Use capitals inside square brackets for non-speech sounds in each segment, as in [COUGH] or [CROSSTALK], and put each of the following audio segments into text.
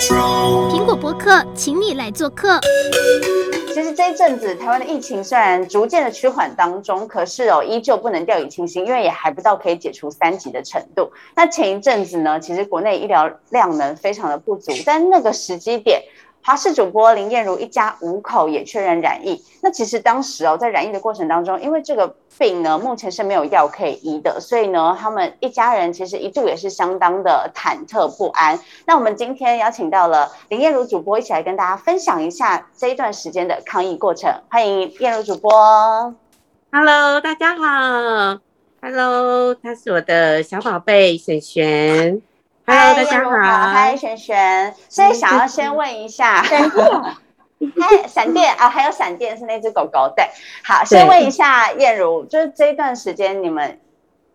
苹果博客，请你来做客。其实这一阵子，台湾的疫情虽然逐渐的趋缓当中，可是哦，依旧不能掉以轻心，因为也还不到可以解除三级的程度。那前一阵子呢，其实国内医疗量能非常的不足，但那个时机点。华视主播林燕如一家五口也确认染疫。那其实当时哦，在染疫的过程当中，因为这个病呢，目前是没有药可以医的，所以呢，他们一家人其实一度也是相当的忐忑不安。那我们今天邀请到了林燕如主播，一起来跟大家分享一下这一段时间的抗疫过程。欢迎燕如主播。Hello，大家好。Hello，他是我的小宝贝璇璇。Hello，大家好，嗨，璇璇。[LAUGHS] 所以想要先问一下，[LAUGHS] 闪电，嗨，闪电啊，还有闪电是那只狗狗，对。好，先问一下燕如，就是这一段时间你们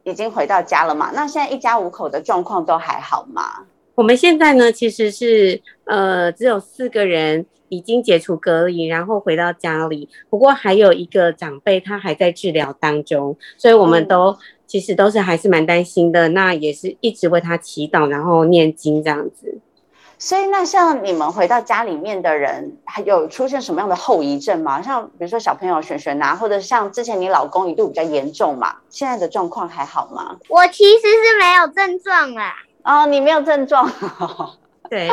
已经回到家了嘛？那现在一家五口的状况都还好吗？我们现在呢，其实是呃只有四个人已经解除隔离，然后回到家里。不过还有一个长辈他还在治疗当中，所以我们都。嗯其实都是还是蛮担心的，那也是一直为他祈祷，然后念经这样子。所以，那像你们回到家里面的人，还有出现什么样的后遗症吗？像比如说小朋友璇璇啊，或者像之前你老公一度比较严重嘛，现在的状况还好吗？我其实是没有症状啦。哦，你没有症状。[LAUGHS] 对，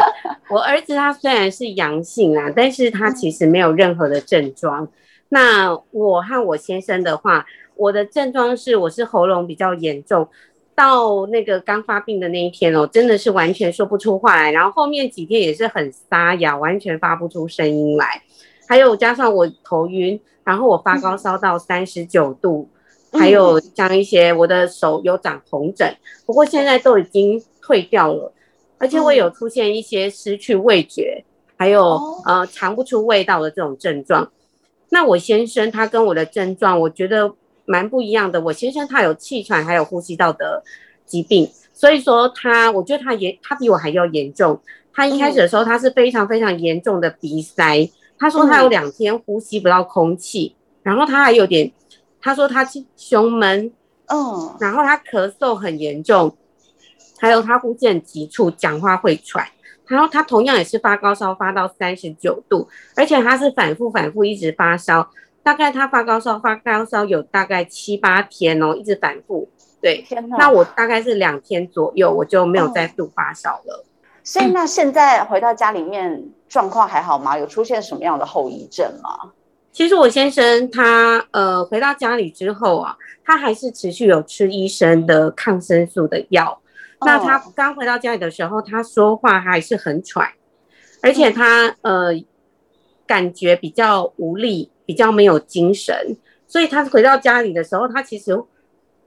我儿子他虽然是阳性啊，但是他其实没有任何的症状。那我和我先生的话。我的症状是，我是喉咙比较严重，到那个刚发病的那一天哦，真的是完全说不出话来，然后后面几天也是很沙哑，完全发不出声音来，还有加上我头晕，然后我发高烧到三十九度，嗯、还有像一些我的手有长红疹，不过现在都已经退掉了，而且我有出现一些失去味觉，还有呃尝不出味道的这种症状。那我先生他跟我的症状，我觉得。蛮不一样的，我先生他有气喘，还有呼吸道的疾病，所以说他，我觉得他也他比我还要严重。他一开始的时候，他是非常非常严重的鼻塞，他说他有两天呼吸不到空气，然后他还有点，他说他胸闷，嗯，然后他咳嗽很严重，还有他呼吸很急促，讲话会喘，然后他同样也是发高烧，发到三十九度，而且他是反复反复一直发烧。大概他发高烧，发高烧有大概七八天哦，一直反复。对，那我大概是两天左右，我就没有再度发烧了。所以那现在回到家里面状况还好吗？有出现什么样的后遗症吗？其实我先生他呃回到家里之后啊，他还是持续有吃医生的抗生素的药。那他刚回到家里的时候，他说话还是很喘，而且他呃感觉比较无力。比较没有精神，所以他回到家里的时候，他其实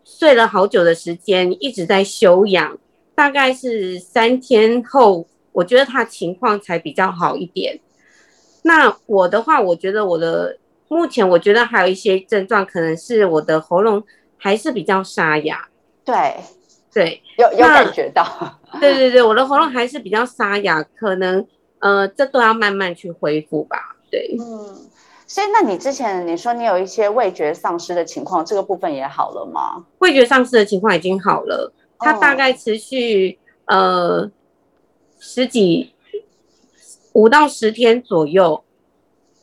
睡了好久的时间，一直在休养。大概是三天后，我觉得他情况才比较好一点。那我的话，我觉得我的目前我觉得还有一些症状，可能是我的喉咙还是比较沙哑。对对，有有感觉到。[LAUGHS] 对对对，我的喉咙还是比较沙哑，可能呃，这都要慢慢去恢复吧。对，嗯。所以，那你之前你说你有一些味觉丧失的情况，这个部分也好了吗？味觉丧失的情况已经好了，它大概持续、哦、呃十几五到十天左右。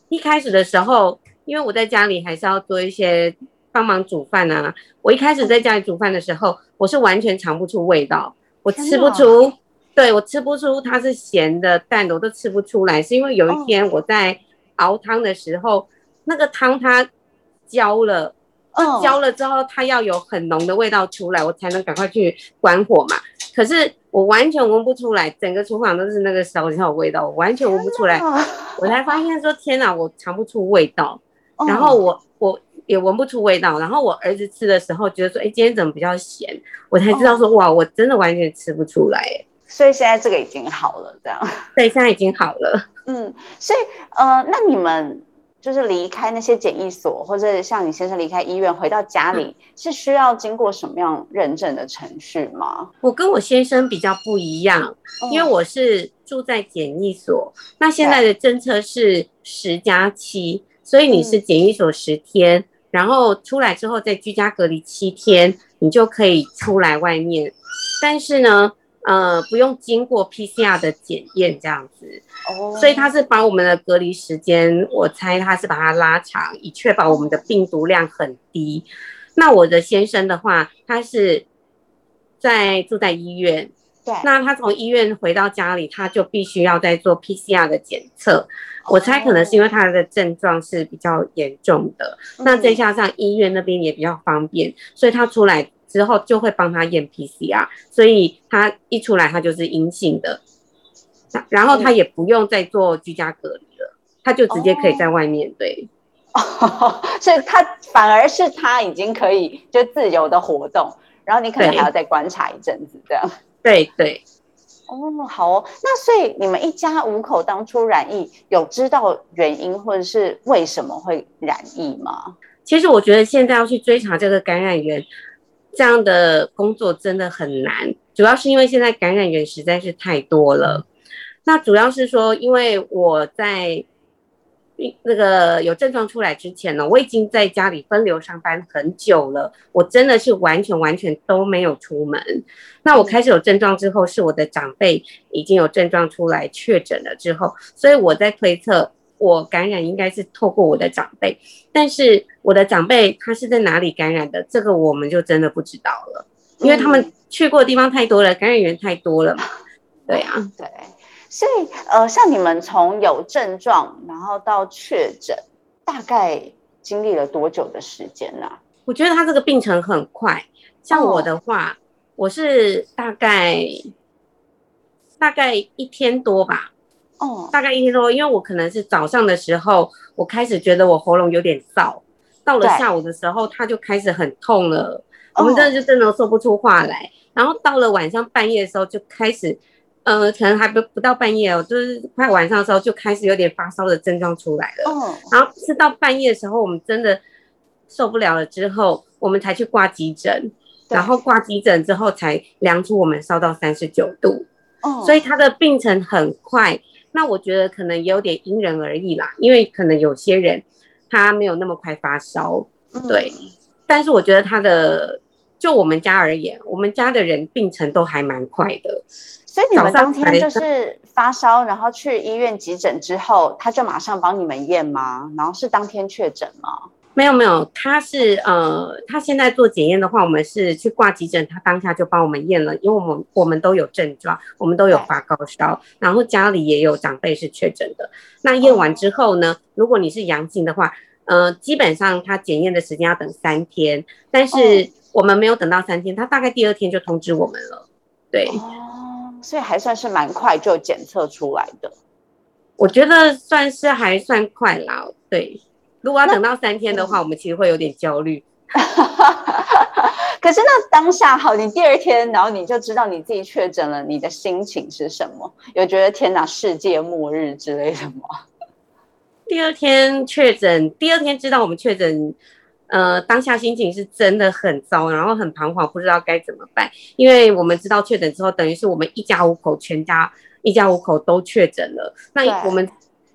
一开始的时候，因为我在家里还是要做一些帮忙煮饭啊。我一开始在家里煮饭的时候，我是完全尝不出味道，我吃不出，哦、对，我吃不出它是咸的淡的，我都吃不出来。是因为有一天我在。熬汤的时候，那个汤它焦了，焦了之后，它要有很浓的味道出来，我才能赶快去关火嘛。可是我完全闻不出来，整个厨房都是那个烧焦的味道，我完全闻不出来。我才发现说，天哪，我尝不出味道。然后我我也闻不出味道。然后我儿子吃的时候觉得说，哎，今天怎么比较咸？我才知道说，哇，我真的完全吃不出来。所以现在这个已经好了，这样。对，现在已经好了。[LAUGHS] 嗯，所以呃，那你们就是离开那些检疫所，或者像你先生离开医院回到家里，嗯、是需要经过什么样认证的程序吗？我跟我先生比较不一样，嗯、因为我是住在检疫所，那现在的政策是十加七，所以你是检疫所十天，嗯、然后出来之后再居家隔离七天，你就可以出来外面。但是呢。呃，不用经过 PCR 的检验这样子。哦，所以他是把我们的隔离时间，我猜他是把它拉长，以确保我们的病毒量很低。那我的先生的话，他是在住在医院。对，那他从医院回到家里，他就必须要再做 PCR 的检测。Oh. 我猜可能是因为他的症状是比较严重的，mm. 那再加上医院那边也比较方便，所以他出来之后就会帮他验 PCR，所以他一出来他就是阴性的，然后他也不用再做居家隔离了，他就直接可以在外面。Oh. 对，oh. [LAUGHS] 所以他反而是他已经可以就自由的活动，然后你可能还要再观察一阵子这样。[LAUGHS] 对对，哦，好哦，那所以你们一家五口当初染疫，有知道原因或者是为什么会染疫吗？其实我觉得现在要去追查这个感染源，这样的工作真的很难，主要是因为现在感染源实在是太多了。那主要是说，因为我在。那个有症状出来之前呢，我已经在家里分流上班很久了，我真的是完全完全都没有出门。那我开始有症状之后，是我的长辈已经有症状出来确诊了之后，所以我在推测我感染应该是透过我的长辈，但是我的长辈他是在哪里感染的，这个我们就真的不知道了，因为他们去过的地方太多了，感染源太多了嘛。对啊，对。所以，呃，像你们从有症状，然后到确诊，大概经历了多久的时间呢？我觉得他这个病程很快。像我的话，哦、我是大概大概一天多吧。哦，大概一天多，因为我可能是早上的时候，我开始觉得我喉咙有点燥，到了下午的时候，他就开始很痛了。我们真的就真的说不出话来。然后到了晚上半夜的时候，就开始。呃，可能还不不到半夜哦，就是快晚上的时候就开始有点发烧的症状出来了。哦。然后是到半夜的时候，我们真的受不了了之后，我们才去挂急诊。然后挂急诊之后才量出我们烧到三十九度。哦。所以他的病程很快。那我觉得可能也有点因人而异啦，因为可能有些人他没有那么快发烧。对。嗯。但是我觉得他的，就我们家而言，我们家的人病程都还蛮快的。所以你们当天就是发烧，然后去医院急诊之后，他就马上帮你们验吗？然后是当天确诊吗？没有没有，他是呃，他现在做检验的话，我们是去挂急诊，他当下就帮我们验了，因为我们我们都有症状，我们都有发高烧，然后家里也有长辈是确诊的。那验完之后呢，如果你是阳性的话，呃，基本上他检验的时间要等三天，但是我们没有等到三天，他大概第二天就通知我们了，对。哦所以还算是蛮快就检测出来的，我觉得算是还算快啦。对，如果要等到三天的话，我们其实会有点焦虑。[LAUGHS] 可是那当下好，你第二天，然后你就知道你自己确诊了，你的心情是什么？有觉得天哪，世界末日之类的吗？第二天确诊，第二天知道我们确诊。呃，当下心情是真的很糟，然后很彷徨，不知道该怎么办。因为我们知道确诊之后，等于是我们一家五口全家一家五口都确诊了。那我们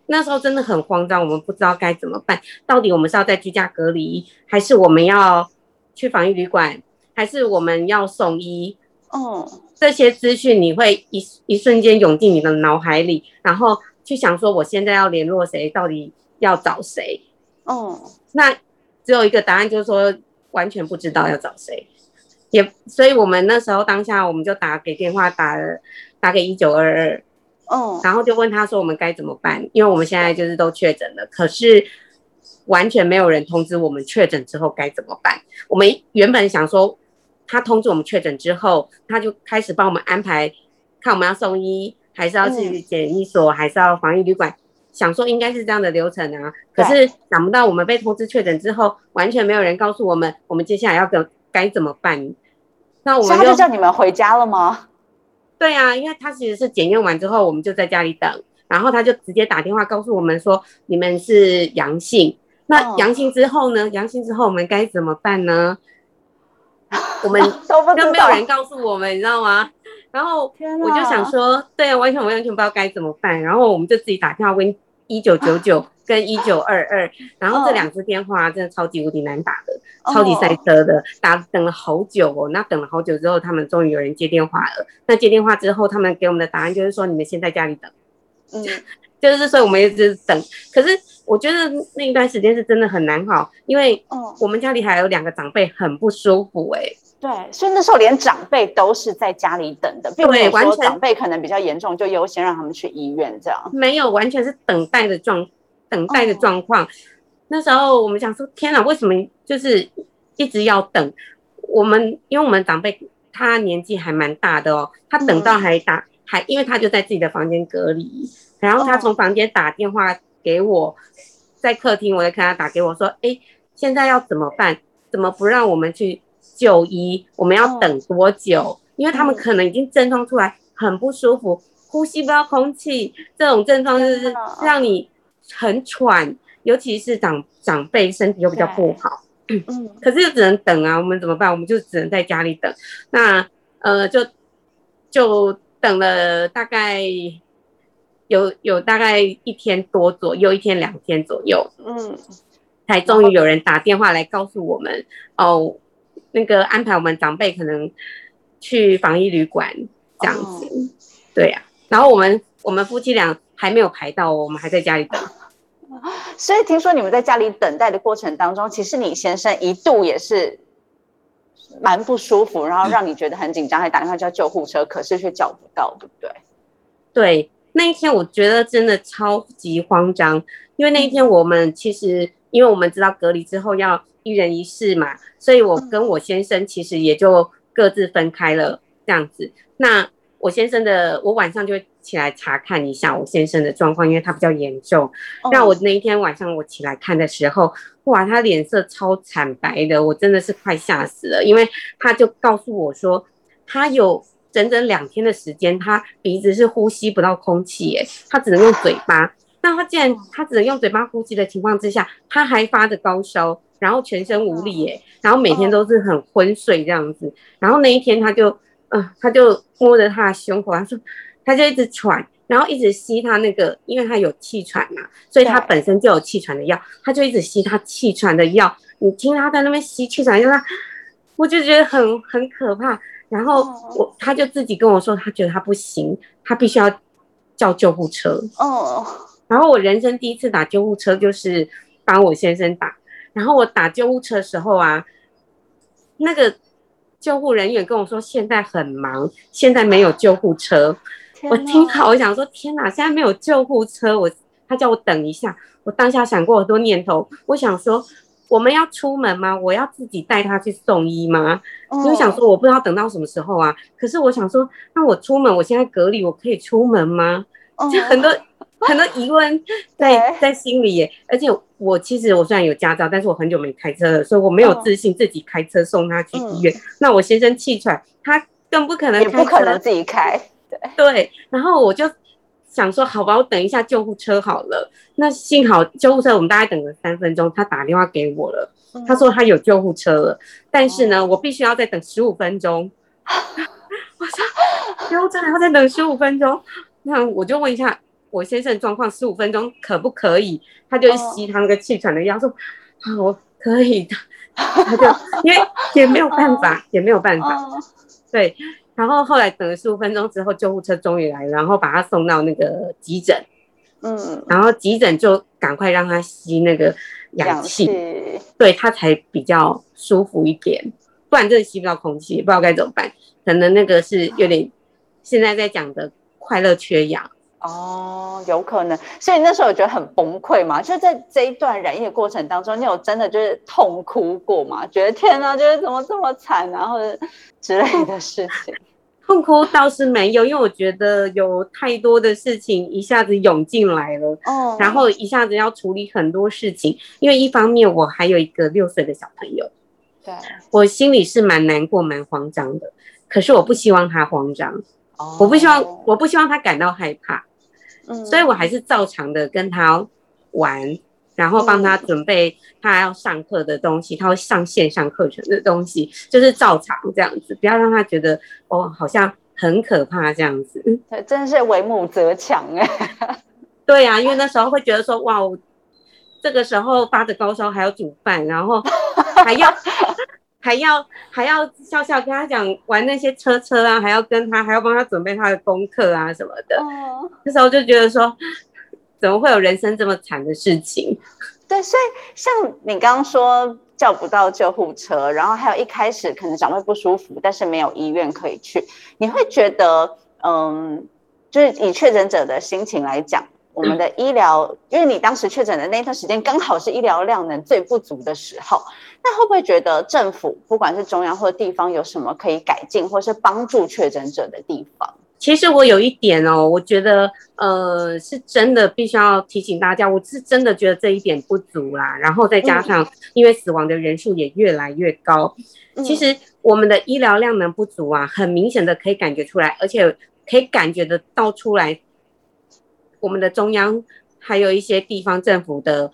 那时候真的很慌张，我们不知道该怎么办。到底我们是要在居家隔离，还是我们要去防疫旅馆，还是我们要送医？哦，这些资讯你会一一瞬间涌进你的脑海里，然后去想说，我现在要联络谁？到底要找谁？哦，那。只有一个答案，就是说完全不知道要找谁，也所以我们那时候当下我们就打给电话打了打给一九二二，哦，然后就问他说我们该怎么办，因为我们现在就是都确诊了，可是完全没有人通知我们确诊之后该怎么办。我们原本想说他通知我们确诊之后，他就开始帮我们安排，看我们要送医，还是要去检疫所，还是要防疫旅馆。想说应该是这样的流程啊，可是想不到我们被通知确诊之后，完全没有人告诉我们，我们接下来要该该怎么办？那我们就叫你们回家了吗？对啊，因为他其实是检验完之后，我们就在家里等，然后他就直接打电话告诉我们说，你们是阳性。那阳性之后呢？阳性之后我们该怎么办呢？我们 [LAUGHS] 都没有人告诉我们，你知道吗？然后我就想说，对啊，完全完全不知道该怎么办。然后我们就自己打电话问。一九九九跟一九二二，然后这两支电话真的超级无敌难打的，哦、超级塞车的，打等了好久哦。那等了好久之后，他们终于有人接电话了。那接电话之后，他们给我们的答案就是说，你们先在家里等。嗯，就是所以我们一直等。可是我觉得那一段时间是真的很难好，因为我们家里还有两个长辈很不舒服哎、欸。对，所以那时候连长辈都是在家里等的，并没有说长辈可能比较严重就优先让他们去医院这样。没有，完全是等待的状等待的状况。哦、那时候我们想说，天哪，为什么就是一直要等？我们因为我们长辈他年纪还蛮大的哦，他等到还打、嗯、还，因为他就在自己的房间隔离，然后他从房间打电话给我，在客厅，我在看他打给我说，哎，现在要怎么办？怎么不让我们去？就医，我们要等多久？哦、因为他们可能已经症状出来，很不舒服，呼吸不到空气，这种症状就是让你很喘，尤其是长长辈身体又比较不好，[CLEARS THROAT] 嗯，可是又只能等啊，我们怎么办？我们就只能在家里等。那呃，就就等了大概有有大概一天多左右，一天两天左右，嗯，才终于有人打电话来告诉我们哦。那个安排我们长辈可能去防疫旅馆这样子，哦、对呀、啊。然后我们我们夫妻俩还没有排到，我们还在家里等。[LAUGHS] 所以听说你们在家里等待的过程当中，其实你先生一度也是蛮不舒服，然后让你觉得很紧张，还打电话叫救护车，可是却叫不到，对不对？对，那一天我觉得真的超级慌张，因为那一天我们其实因为我们知道隔离之后要。一人一室嘛，所以我跟我先生其实也就各自分开了这样子。那我先生的，我晚上就会起来查看一下我先生的状况，因为他比较严重。那我那一天晚上我起来看的时候，哇，他脸色超惨白的，我真的是快吓死了。因为他就告诉我说，他有整整两天的时间，他鼻子是呼吸不到空气，哎，他只能用嘴巴。那他既然他只能用嘴巴呼吸的情况之下，他还发着高烧。然后全身无力耶，然后每天都是很昏睡这样子。然后那一天他就，嗯、呃，他就摸着他的胸口，他说，他就一直喘，然后一直吸他那个，因为他有气喘嘛，所以他本身就有气喘的药，他就一直吸他气喘的药。你听他在那边吸气喘药，他，我就觉得很很可怕。然后我他就自己跟我说，他觉得他不行，他必须要叫救护车。哦。然后我人生第一次打救护车，就是帮我先生打。然后我打救护车的时候啊，那个救护人员跟我说现在很忙，现在没有救护车。我听好，我想说天哪，现在没有救护车，我他叫我等一下。我当下想过很多念头，我想说我们要出门吗？我要自己带他去送医吗？因为、哦、想说我不知道等到什么时候啊。可是我想说，那我出门，我现在隔离，我可以出门吗？哦、就很多。很多疑问在在心里耶，而且我其实我虽然有驾照，但是我很久没开车了，所以我没有自信自己开车送他去医院。嗯、那我先生气喘，他更不可能也不可能自己开。对对，然后我就想说，好吧，我等一下救护车好了。那幸好救护车我们大概等了三分钟，他打电话给我了，他说他有救护车了，但是呢，我必须要再等十五分钟。[LAUGHS] 我说救护车还要再等十五分钟，那我就问一下。我先生状况十五分钟可不可以？他就吸他那个气喘的药，说好，我可以的。他就因为也没有办法，也没有办法。对，然后后来等了十五分钟之后，救护车终于来了，然后把他送到那个急诊。嗯，然后急诊就赶快让他吸那个氧气，氧气对他才比较舒服一点。不然真的吸不到空气，不知道该怎么办。可能那个是有点现在在讲的快乐缺氧。哦，有可能，所以那时候我觉得很崩溃嘛，就在这一段染疫的过程当中，你有真的就是痛哭过吗？觉得天哪，就是怎么这么惨，然后之类的事情。[LAUGHS] 痛哭倒是没有，因为我觉得有太多的事情一下子涌进来了，哦，然后一下子要处理很多事情，因为一方面我还有一个六岁的小朋友，对，我心里是蛮难过、蛮慌张的，可是我不希望他慌张。我不希望，我不希望他感到害怕，嗯，所以我还是照常的跟他玩，然后帮他准备他要上课的东西，他会上线上课程的东西，就是照常这样子，不要让他觉得哦，好像很可怕这样子。对，真的是为母则强哎。[LAUGHS] 对呀、啊，因为那时候会觉得说，哇，我这个时候发着高烧还要煮饭，然后还要还要还要笑笑跟他讲玩那些车车啊，还要跟他还要帮他准备他的功课啊什么的。哦、那时候就觉得说，怎么会有人生这么惨的事情？对，所以像你刚刚说叫不到救护车，然后还有一开始可能长辈不舒服，但是没有医院可以去，你会觉得，嗯，就是以确诊者的心情来讲，我们的医疗，嗯、因为你当时确诊的那段时间刚好是医疗量能最不足的时候，那会不会觉得政府不管是中央或地方有什么可以改进或是帮助确诊者的地方？其实我有一点哦，我觉得呃是真的必须要提醒大家，我是真的觉得这一点不足啦。然后再加上因为死亡的人数也越来越高，嗯、其实我们的医疗量能不足啊，很明显的可以感觉出来，而且可以感觉得到出来，我们的中央还有一些地方政府的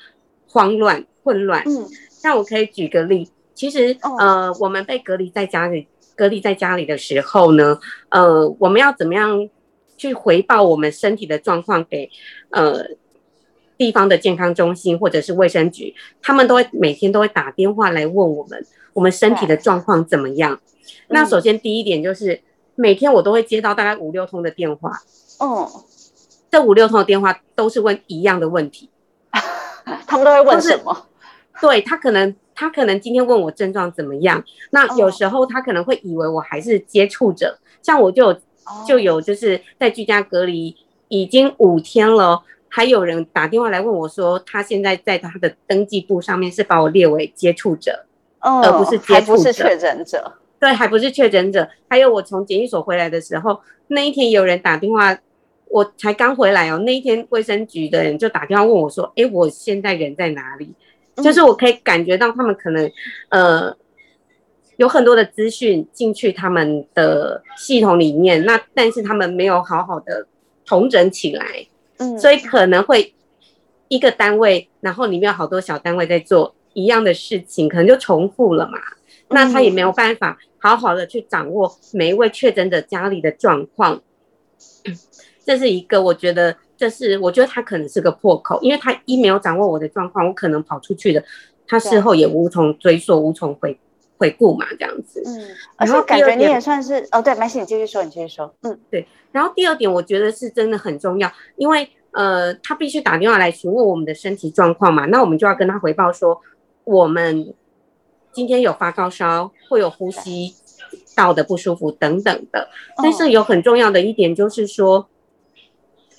慌乱混乱。嗯，那我可以举个例，其实呃我们被隔离在家里。隔离在家里的时候呢，呃，我们要怎么样去回报我们身体的状况给呃地方的健康中心或者是卫生局？他们都会每天都会打电话来问我们，我们身体的状况怎么样？那首先第一点就是每天我都会接到大概五六通的电话，哦，这五六通的电话都是问一样的问题，[LAUGHS] 他们都会问什么？[LAUGHS] 对，他可能。他可能今天问我症状怎么样，那有时候他可能会以为我还是接触者，像我就就有就是在居家隔离已经五天了，还有人打电话来问我说，他现在在他的登记簿上面是把我列为接触者，而不是接触者，不是确诊者，对，还不是确诊者。还有我从检疫所回来的时候，那一天有人打电话，我才刚回来哦，那一天卫生局的人就打电话问我说，诶，我现在人在哪里？就是我可以感觉到他们可能，呃，有很多的资讯进去他们的系统里面，那但是他们没有好好的统整起来，嗯，所以可能会一个单位，然后里面有好多小单位在做一样的事情，可能就重复了嘛，那他也没有办法好好的去掌握每一位确诊者家里的状况，这是一个我觉得。这是我觉得他可能是个破口，因为他一没有掌握我的状况，我可能跑出去的，他事后也无从追溯、无从回回顾嘛，这样子。嗯，而且感觉你也算是哦，对，没事，你继续说，你继续说。嗯，对。然后第二点，我觉得是真的很重要，因为呃，他必须打电话来询问我们的身体状况嘛，那我们就要跟他回报说，我们今天有发高烧，会有呼吸道的不舒服等等的。但是有很重要的一点就是说，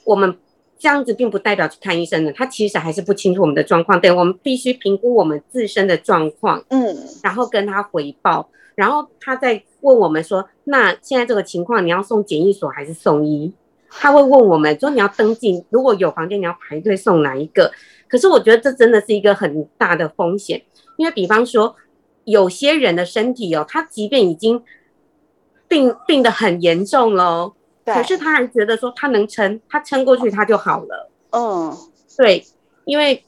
我们。这样子并不代表去看医生的，他其实还是不清楚我们的状况。对，我们必须评估我们自身的状况，嗯，然后跟他回报，然后他再问我们说，那现在这个情况，你要送检疫所还是送医？他会问我们说，你要登记，如果有房间，你要排队送哪一个？可是我觉得这真的是一个很大的风险，因为比方说有些人的身体哦，他即便已经病病得很严重了。可是他还觉得说他能撑，他撑过去他就好了。嗯，对，因为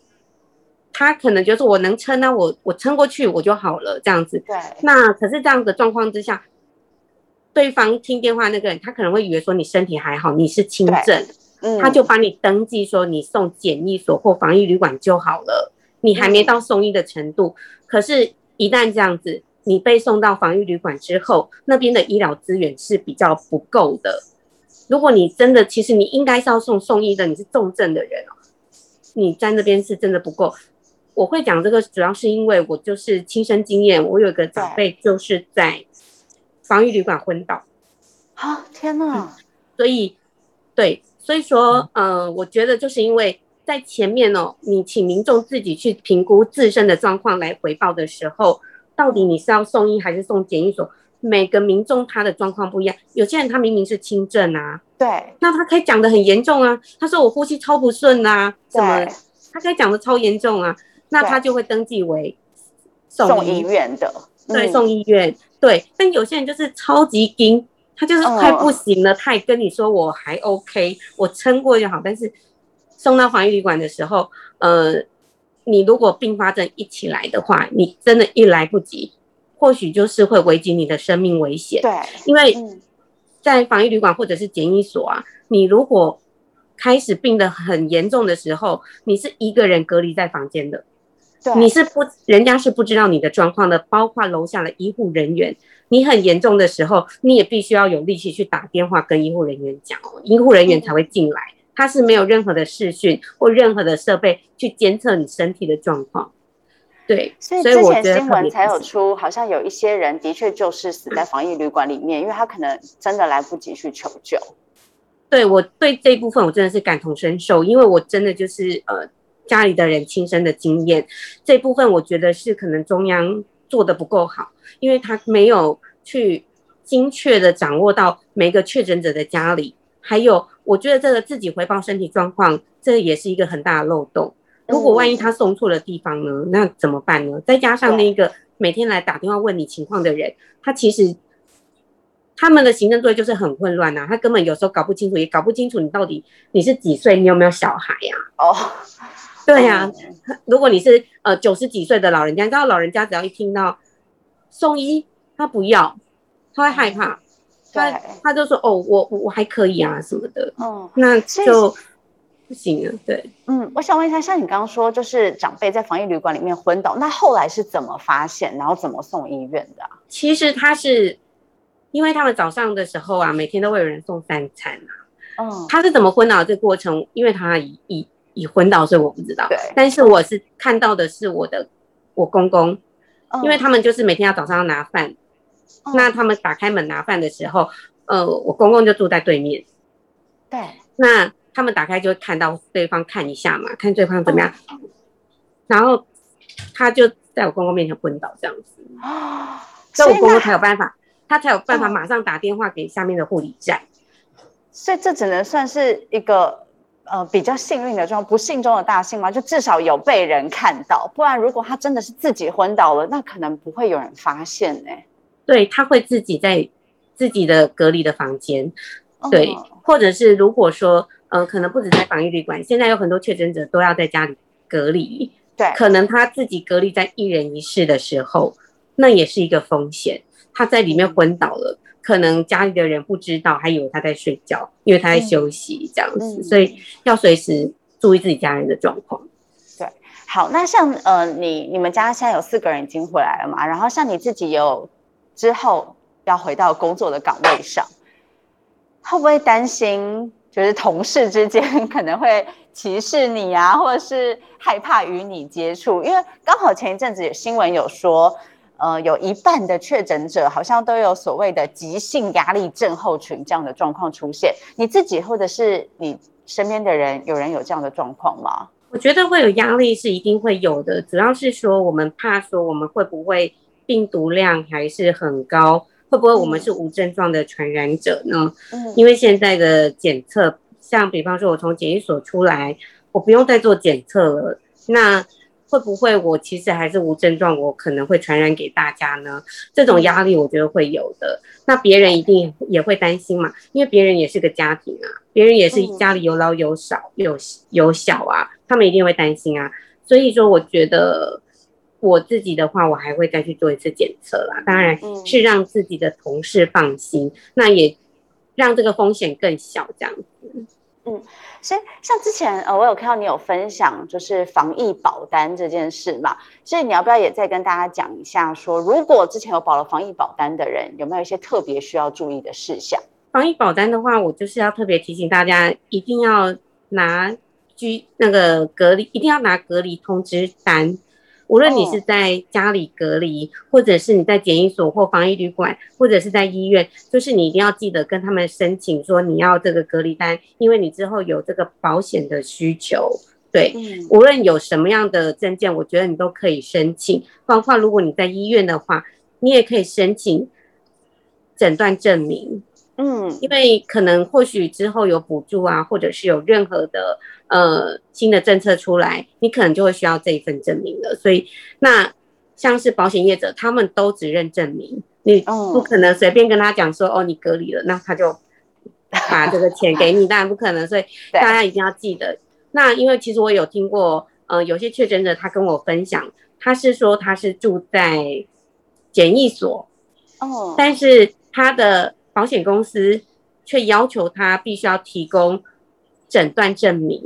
他可能觉得说我能撑，那我我撑过去我就好了，这样子。对。那可是这样的状况之下，对方听电话那个人，他可能会以为说你身体还好，你是轻症，嗯，他就帮你登记说你送检疫所或防疫旅馆就好了，你还没到送医的程度。嗯，可是，一旦这样子，你被送到防疫旅馆之后，那边的医疗资源是比较不够的。如果你真的，其实你应该是要送送医的，你是重症的人哦，你在那边是真的不够。我会讲这个，主要是因为我就是亲身经验，我有一个长辈就是在防疫旅馆昏倒。啊，天哪！嗯，所以，对，所以说，呃，我觉得就是因为在前面哦，你请民众自己去评估自身的状况来回报的时候，到底你是要送医还是送检疫所？每个民众他的状况不一样，有些人他明明是轻症啊，对，那他可以讲得很严重啊，他说我呼吸超不顺啊，什么，他可以讲的超严重啊，那他就会登记为送医，送医院的，对，送医院，对，但有些人就是超级惊，他就是快不行了，他也跟你说我还 OK，我撑过就好，但是送到防疫旅馆的时候，呃，你如果并发症一起来的话，你真的，一来不及。或许就是会危及你的生命危险。对，因为在防疫旅馆或者是检疫所啊，你如果开始病得很严重的时候，你是一个人隔离在房间的，对，你是不，人家是不知道你的状况的，包括楼下的医护人员。你很严重的时候，你也必须要有力气去打电话跟医护人员讲哦，医护人员才会进来。他是没有任何的视讯或任何的设备去监测你身体的状况。对，所以之前新闻才有出，好像有一些人的确就是死在防疫旅馆里面，因为他可能真的来不及去求救。对，我对这一部分我真的是感同身受，因为我真的就是呃家里的人亲身的经验，这部分我觉得是可能中央做的不够好，因为他没有去精确的掌握到每个确诊者的家里，还有我觉得这个自己回报身体状况，这也是一个很大的漏洞。如果万一他送错了地方呢？嗯、那怎么办呢？再加上那个每天来打电话问你情况的人，他其实他们的行政作业就是很混乱呐、啊，他根本有时候搞不清楚，也搞不清楚你到底你是几岁，你有没有小孩呀、啊？哦，[LAUGHS] 对呀、啊，[LAUGHS] 如果你是呃九十几岁的老人家，你知道老人家只要一听到送医，他不要，他会害怕，他他就说哦，我我还可以啊什么的，哦，那就。不行啊，对，嗯，我想问一下，像你刚刚说，就是长辈在防疫旅馆里面昏倒，那后来是怎么发现，然后怎么送医院的啊？其实他是，因为他们早上的时候啊，每天都会有人送三餐啊。嗯，他是怎么昏倒的这个过程？因为他已已已昏倒，所以我不知道。对，但是我是看到的是我的我公公，哦，因为他们就是每天要早上要拿饭，哦，那他们打开门拿饭的时候，呃，我公公就住在对面。对，那。他们打开就会看到对方看一下嘛，看对方怎么样，然后他就在我公公面前昏倒这样子，所以我公公才有办法，他才有办法马上打电话给下面的护理站。所以这只能算是一个呃比较幸运的状况，不幸中的大幸嘛，就至少有被人看到，不然如果他真的是自己昏倒了，那可能不会有人发现呢、欸。对，他会自己在自己的隔离的房间，对，哦、或者是如果说。呃，可能不止在防疫旅馆，现在有很多确诊者都要在家里隔离。对，可能他自己隔离在一人一室的时候，那也是一个风险。他在里面昏倒了，可能家里的人不知道，还以为他在睡觉，因为他在休息这样子，嗯、所以要随时注意自己家人的状况。对，好，那像呃，你你们家现在有四个人已经回来了嘛？然后像你自己有之后要回到工作的岗位上，会不会担心？就是同事之间 [LAUGHS] 可能会歧视你啊，或者是害怕与你接触，因为刚好前一阵子有新闻有说，呃，有一半的确诊者好像都有所谓的急性压力症候群这样的状况出现。你自己或者是你身边的人，有人有这样的状况吗？我觉得会有压力是一定会有的，主要是说我们怕说我们会不会病毒量还是很高。会不会我们是无症状的传染者呢？嗯，因为现在的检测，像比方说，我从检疫所出来，我不用再做检测了，那会不会我其实还是无症状，我可能会传染给大家呢？这种压力我觉得会有的。那别人一定也会担心嘛，因为别人也是个家庭啊，别人也是家里有老有少有有小啊，他们一定会担心啊。所以说，我觉得。我自己的话，我还会再去做一次检测啦。当然是让自己的同事放心，嗯、那也让这个风险更小，这样子。嗯，所以像之前呃，我有看到你有分享，就是防疫保单这件事嘛。所以你要不要也再跟大家讲一下说，说如果之前有保了防疫保单的人，有没有一些特别需要注意的事项？防疫保单的话，我就是要特别提醒大家，一定要拿居那个隔离，一定要拿隔离通知单。无论你是在家里隔离，或者是你在检疫所或防疫旅馆，或者是在医院，就是你一定要记得跟他们申请说你要这个隔离单，因为你之后有这个保险的需求。对，无论有什么样的证件，我觉得你都可以申请。包括如果你在医院的话，你也可以申请诊断证明。嗯，因为可能或许之后有补助啊，或者是有任何的呃新的政策出来，你可能就会需要这一份证明了。所以那像是保险业者，他们都只认证明，你不可能随便跟他讲说哦，你隔离了，那他就把这个钱给你，当然不可能。所以 [LAUGHS] 大家一定要记得。那因为其实我有听过，呃，有些确诊者他跟我分享，他是说他是住在检疫所，哦，但是他的。保险公司却要求他必须要提供诊诊断证明。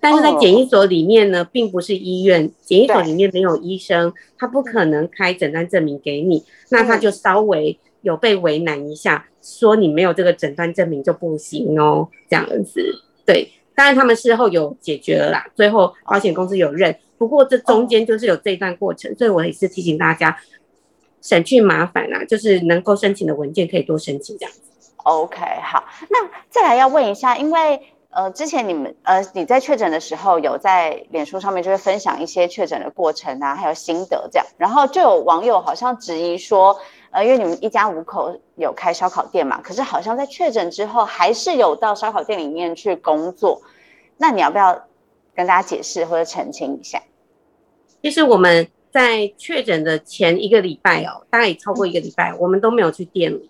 但是在检疫所里面呢，并不是医院，检疫所里面没有医生，他不可能开诊断证明给你，那他就稍微有被为难一下，说你没有这个诊断证明就不行哦，这样子。对，当然他们事后有解决了啦，最后保险公司有认，不过这中间就是有这一段过程，所以我也是提醒大家，省去麻烦啦，就是能够申请的文件可以多申请这样子。OK，好，那再来要问一下，因为。呃，之前你们呃，你在确诊的时候，有在脸书上面就会分享一些确诊的过程啊，还有心得这样，然后就有网友好像质疑说，呃，因为你们一家五口有开烧烤店嘛，可是好像在确诊之后，还是有到烧烤店里面去工作，那你要不要跟大家解释或者澄清一下？其实我们在确诊的前一个礼拜哦，大概也超过一个礼拜，嗯、我们都没有去店里。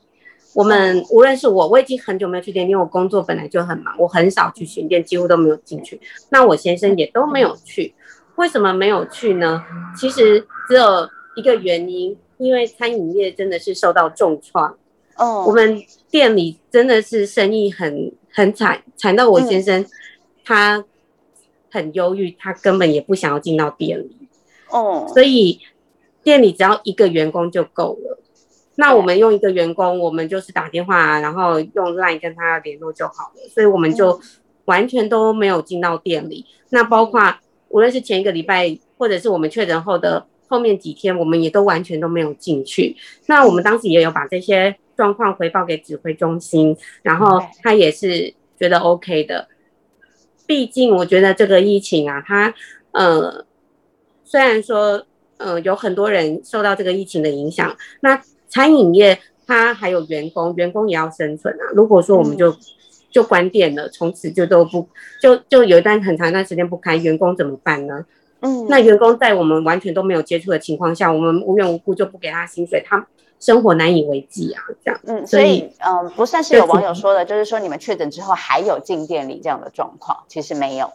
我们无论是我，我已经很久没有去店，因为我工作本来就很忙，我很少去巡店，几乎都没有进去。那我先生也都没有去，为什么没有去呢？其实只有一个原因，因为餐饮业真的是受到重创。哦，我们店里真的是生意很很惨，惨到我先生他很忧郁，他根本也不想要进到店里。哦，所以店里只要一个员工就够了。那我们用一个员工，我们就是打电话，然后用 Line 跟他联络就好了，所以我们就完全都没有进到店里。那包括无论是前一个礼拜，或者是我们确诊后的后面几天，我们也都完全都没有进去。那我们当时也有把这些状况回报给指挥中心，然后他也是觉得 OK 的。毕竟我觉得这个疫情啊，它呃虽然说呃有很多人受到这个疫情的影响，那餐饮业它还有员工，员工也要生存啊。如果说我们就、嗯、就关店了，从此就都不就就有一段很长一段时间不开，员工怎么办呢？嗯，那员工在我们完全都没有接触的情况下，我们无缘无故就不给他薪水，他生活难以为继啊，这样。嗯，所以嗯，不算是有网友说的，就是说你们确诊之后还有进店里这样的状况，其实没有。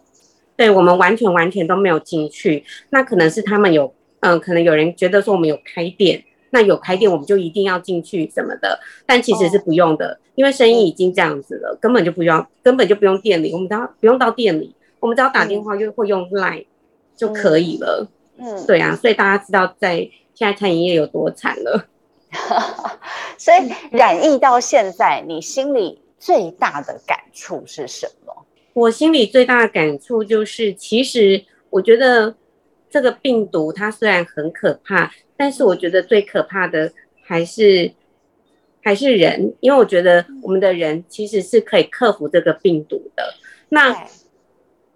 对，我们完全完全都没有进去，那可能是他们有嗯，可能有人觉得说我们有开店。那有开店，我们就一定要进去什么的，但其实是不用的，因为生意已经这样子了，根本就不用，根本就不用店里，我们只要不用到店里，我们只要打电话就会用 Line 就可以了。嗯，对啊，所以大家知道在现在餐饮业有多惨了。[LAUGHS] 所以染疫到现在，你心里最大的感触是什么？我心里最大的感触就是，其实我觉得这个病毒它虽然很可怕。但是我觉得最可怕的还是还是人，因为我觉得我们的人其实是可以克服这个病毒的。那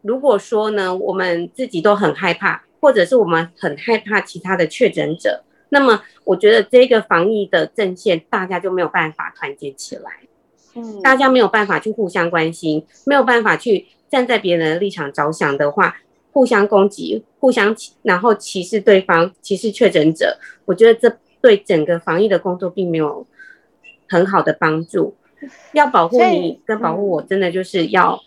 如果说呢，我们自己都很害怕，或者是我们很害怕其他的确诊者，那么我觉得这个防疫的阵线大家就没有办法团结起来，嗯，大家没有办法去互相关心，没有办法去站在别人的立场着想的话。互相攻击，互相然后歧视对方，歧视确诊者，我觉得这对整个防疫的工作并没有很好的帮助。要保护你跟保护我，真的就是要，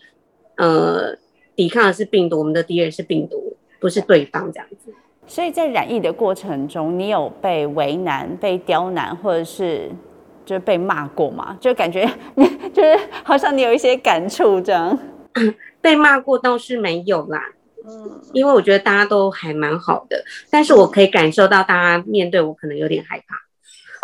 呃，抵抗的是病毒，我们的敌人是病毒，不是对方这样子。所以在染疫的过程中，你有被为难、被刁难，或者是就是被骂过嘛？就感觉你 [LAUGHS] 就是好像你有一些感触这样。[COUGHS] 被骂过倒是没有啦。嗯，因为我觉得大家都还蛮好的，但是我可以感受到大家面对我可能有点害怕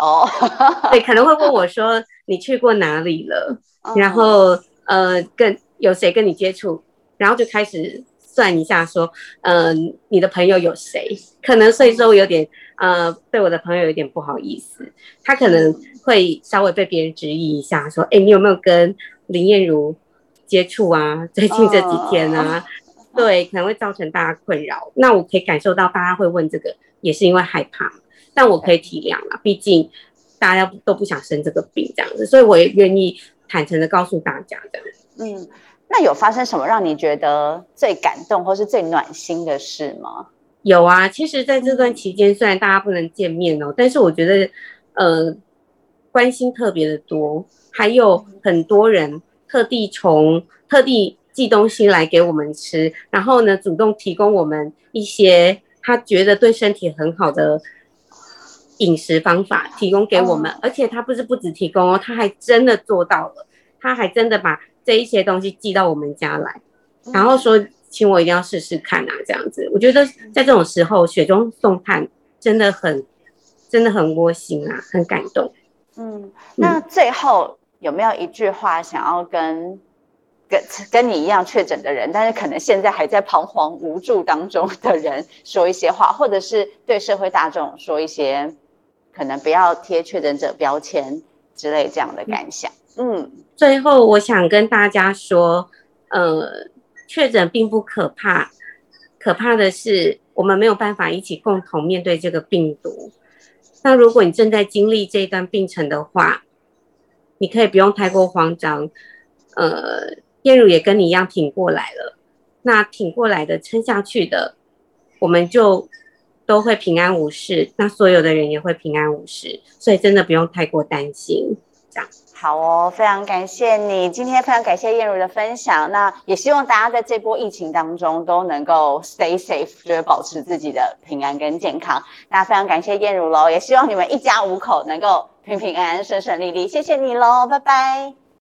哦，[LAUGHS] 对，可能会问我说你去过哪里了，然后呃跟有谁跟你接触，然后就开始算一下说，嗯、呃，你的朋友有谁？可能所以说我有点呃对我的朋友有点不好意思，他可能会稍微被别人质疑一下，说，哎，你有没有跟林燕如接触啊？最近这几天啊？对，可能会造成大家困扰。那我可以感受到大家会问这个，也是因为害怕。但我可以体谅啦，毕竟大家都不想生这个病这样子，所以我也愿意坦诚的告诉大家这样。嗯，那有发生什么让你觉得最感动或是最暖心的事吗？有啊，其实在这段期间，虽然大家不能见面哦，但是我觉得，呃，关心特别的多，还有很多人特地从特地。寄东西来给我们吃，然后呢，主动提供我们一些他觉得对身体很好的饮食方法，提供给我们。而且他不是不只提供哦，他还真的做到了，他还真的把这一些东西寄到我们家来。然后说请我一定要试试看啊，这样子。我觉得在这种时候雪中送炭真的很真的很窝心啊，很感动。嗯，那最后有没有一句话想要跟？跟跟你一样确诊的人，但是可能现在还在彷徨无助当中的人，说一些话，或者是对社会大众说一些，可能不要贴确诊者标签之类这样的感想。嗯，最后我想跟大家说，呃，确诊并不可怕，可怕的是我们没有办法一起共同面对这个病毒。那如果你正在经历这一段病程的话，你可以不用太过慌张，呃。燕如也跟你一样挺过来了，那挺过来的、撑下去的，我们就都会平安无事，那所有的人也会平安无事，所以真的不用太过担心。这样好哦，非常感谢你今天非常感谢燕如的分享，那也希望大家在这波疫情当中都能够 stay safe，就是保持自己的平安跟健康。那非常感谢燕如喽，也希望你们一家五口能够平平安安、顺顺利利。谢谢你喽，拜拜。